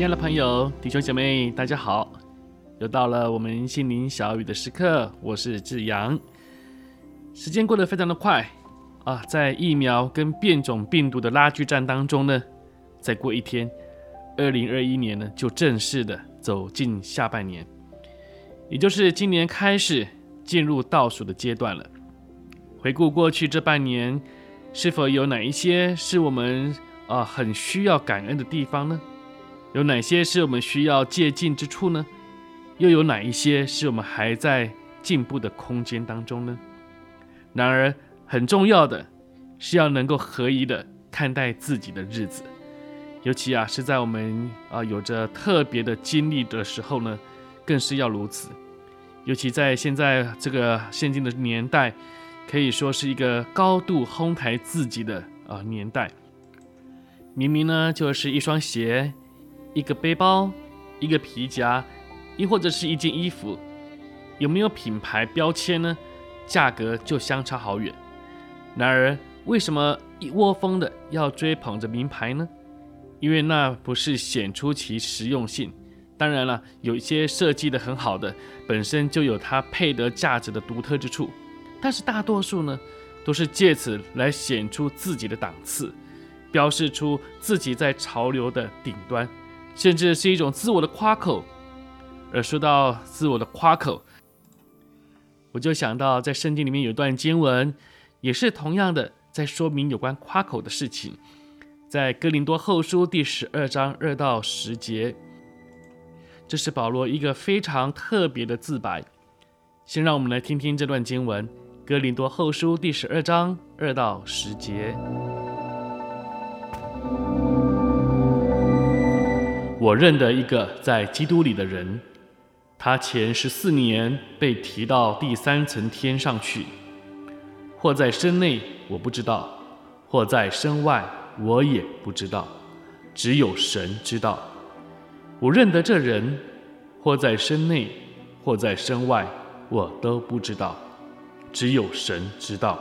亲爱的朋友、弟兄姐妹，大家好！又到了我们心灵小语的时刻，我是志阳。时间过得非常的快啊，在疫苗跟变种病毒的拉锯战当中呢，再过一天，二零二一年呢就正式的走进下半年，也就是今年开始进入倒数的阶段了。回顾过去这半年，是否有哪一些是我们啊很需要感恩的地方呢？有哪些是我们需要借鉴之处呢？又有哪一些是我们还在进步的空间当中呢？然而，很重要的是要能够合宜的看待自己的日子，尤其啊是在我们啊有着特别的经历的时候呢，更是要如此。尤其在现在这个现今的年代，可以说是一个高度哄抬自己的啊年代。明明呢就是一双鞋。一个背包，一个皮夹，亦或者是一件衣服，有没有品牌标签呢？价格就相差好远。然而，为什么一窝蜂的要追捧着名牌呢？因为那不是显出其实用性。当然了，有一些设计的很好的，本身就有它配得价值的独特之处。但是大多数呢，都是借此来显出自己的档次，标示出自己在潮流的顶端。甚至是一种自我的夸口，而说到自我的夸口，我就想到在圣经里面有段经文，也是同样的在说明有关夸口的事情，在哥林多后书第十二章二到十节，这是保罗一个非常特别的自白。先让我们来听听这段经文，哥林多后书第十二章二到十节。我认得一个在基督里的人，他前十四年被提到第三层天上去，或在身内我不知道，或在身外我也不知道，只有神知道。我认得这人，或在身内，或在身外，我都不知道，只有神知道。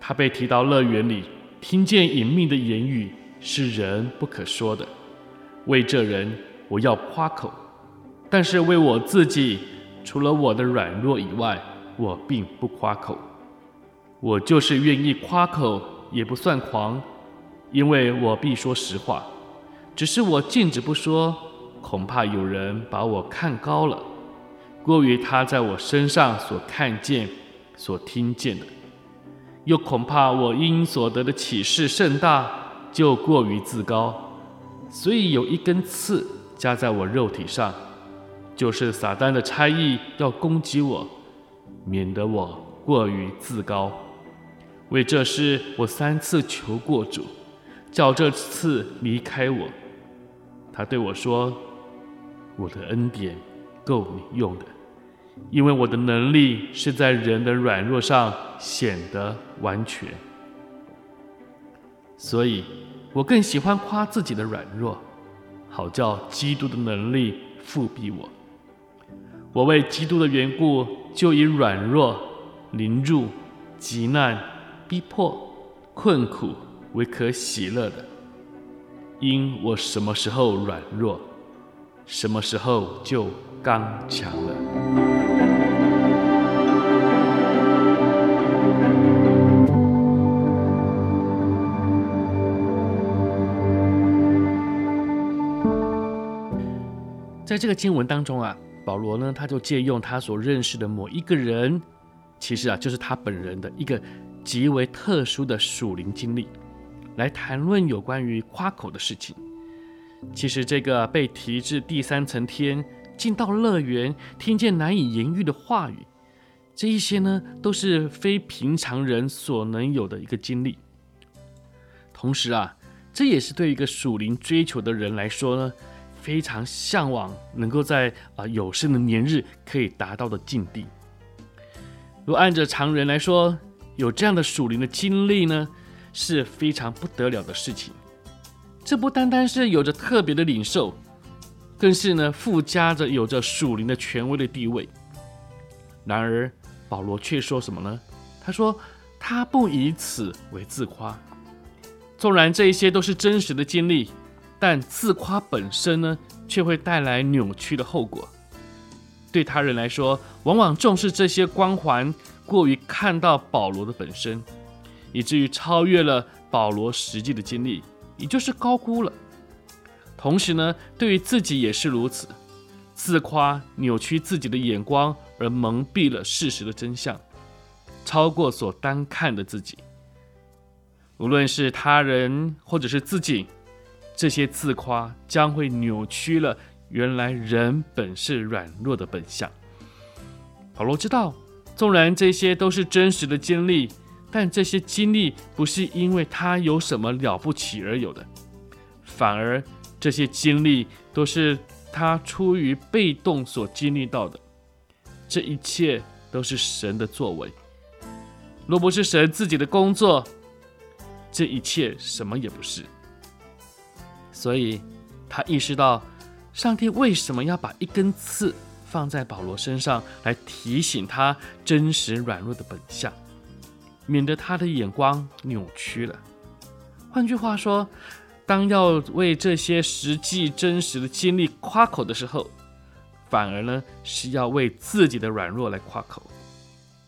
他被提到乐园里，听见隐秘的言语，是人不可说的。为这人，我要夸口；但是为我自己，除了我的软弱以外，我并不夸口。我就是愿意夸口，也不算狂，因为我必说实话。只是我禁止不说，恐怕有人把我看高了，过于他在我身上所看见、所听见的；又恐怕我因所得的启示甚大，就过于自高。所以有一根刺加在我肉体上，就是撒旦的差役要攻击我，免得我过于自高。为这事，我三次求过主，叫这刺离开我。他对我说：“我的恩典够你用的，因为我的能力是在人的软弱上显得完全。”所以。我更喜欢夸自己的软弱，好叫基督的能力复庇我。我为基督的缘故，就以软弱、凌辱、急难、逼迫、困苦为可喜乐的，因我什么时候软弱，什么时候就刚强了。在这个经文当中啊，保罗呢，他就借用他所认识的某一个人，其实啊，就是他本人的一个极为特殊的属灵经历，来谈论有关于夸口的事情。其实这个被提至第三层天，进到乐园，听见难以言喻的话语，这一些呢，都是非平常人所能有的一个经历。同时啊，这也是对一个属灵追求的人来说呢，非常向往能够在啊有生的年日可以达到的境地。如按着常人来说，有这样的属灵的经历呢，是非常不得了的事情。这不单单是有着特别的领受，更是呢附加着有着属灵的权威的地位。然而，保罗却说什么呢？他说：“他不以此为自夸。纵然这一些都是真实的经历，但自夸本身呢，却会带来扭曲的后果。对他人来说，往往重视这些光环，过于看到保罗的本身，以至于超越了保罗实际的经历，也就是高估了。同时呢，对于自己也是如此，自夸扭曲自己的眼光。”而蒙蔽了事实的真相，超过所单看的自己。无论是他人或者是自己，这些自夸将会扭曲了原来人本是软弱的本相。保罗知道，纵然这些都是真实的经历，但这些经历不是因为他有什么了不起而有的，反而这些经历都是他出于被动所经历到的。这一切都是神的作为，若不是神自己的工作，这一切什么也不是。所以，他意识到，上帝为什么要把一根刺放在保罗身上，来提醒他真实软弱的本相，免得他的眼光扭曲了。换句话说，当要为这些实际真实的经历夸口的时候，反而呢，是要为自己的软弱来夸口，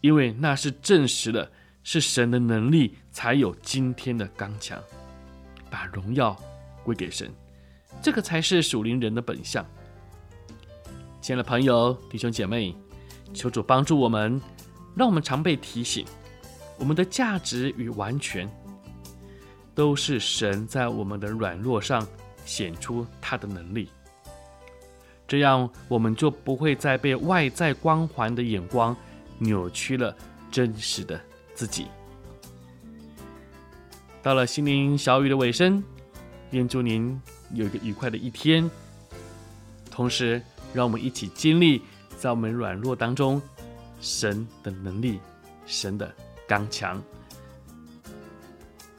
因为那是证实了是神的能力才有今天的刚强，把荣耀归给神，这个才是属灵人的本相。亲爱的朋友、弟兄姐妹，求主帮助我们，让我们常被提醒，我们的价值与完全，都是神在我们的软弱上显出他的能力。这样，我们就不会再被外在光环的眼光扭曲了真实的自己。到了心灵小雨的尾声，愿祝您有一个愉快的一天。同时，让我们一起经历在我们软弱当中神的能力、神的刚强。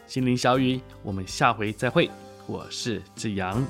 心灵小雨，我们下回再会。我是志阳。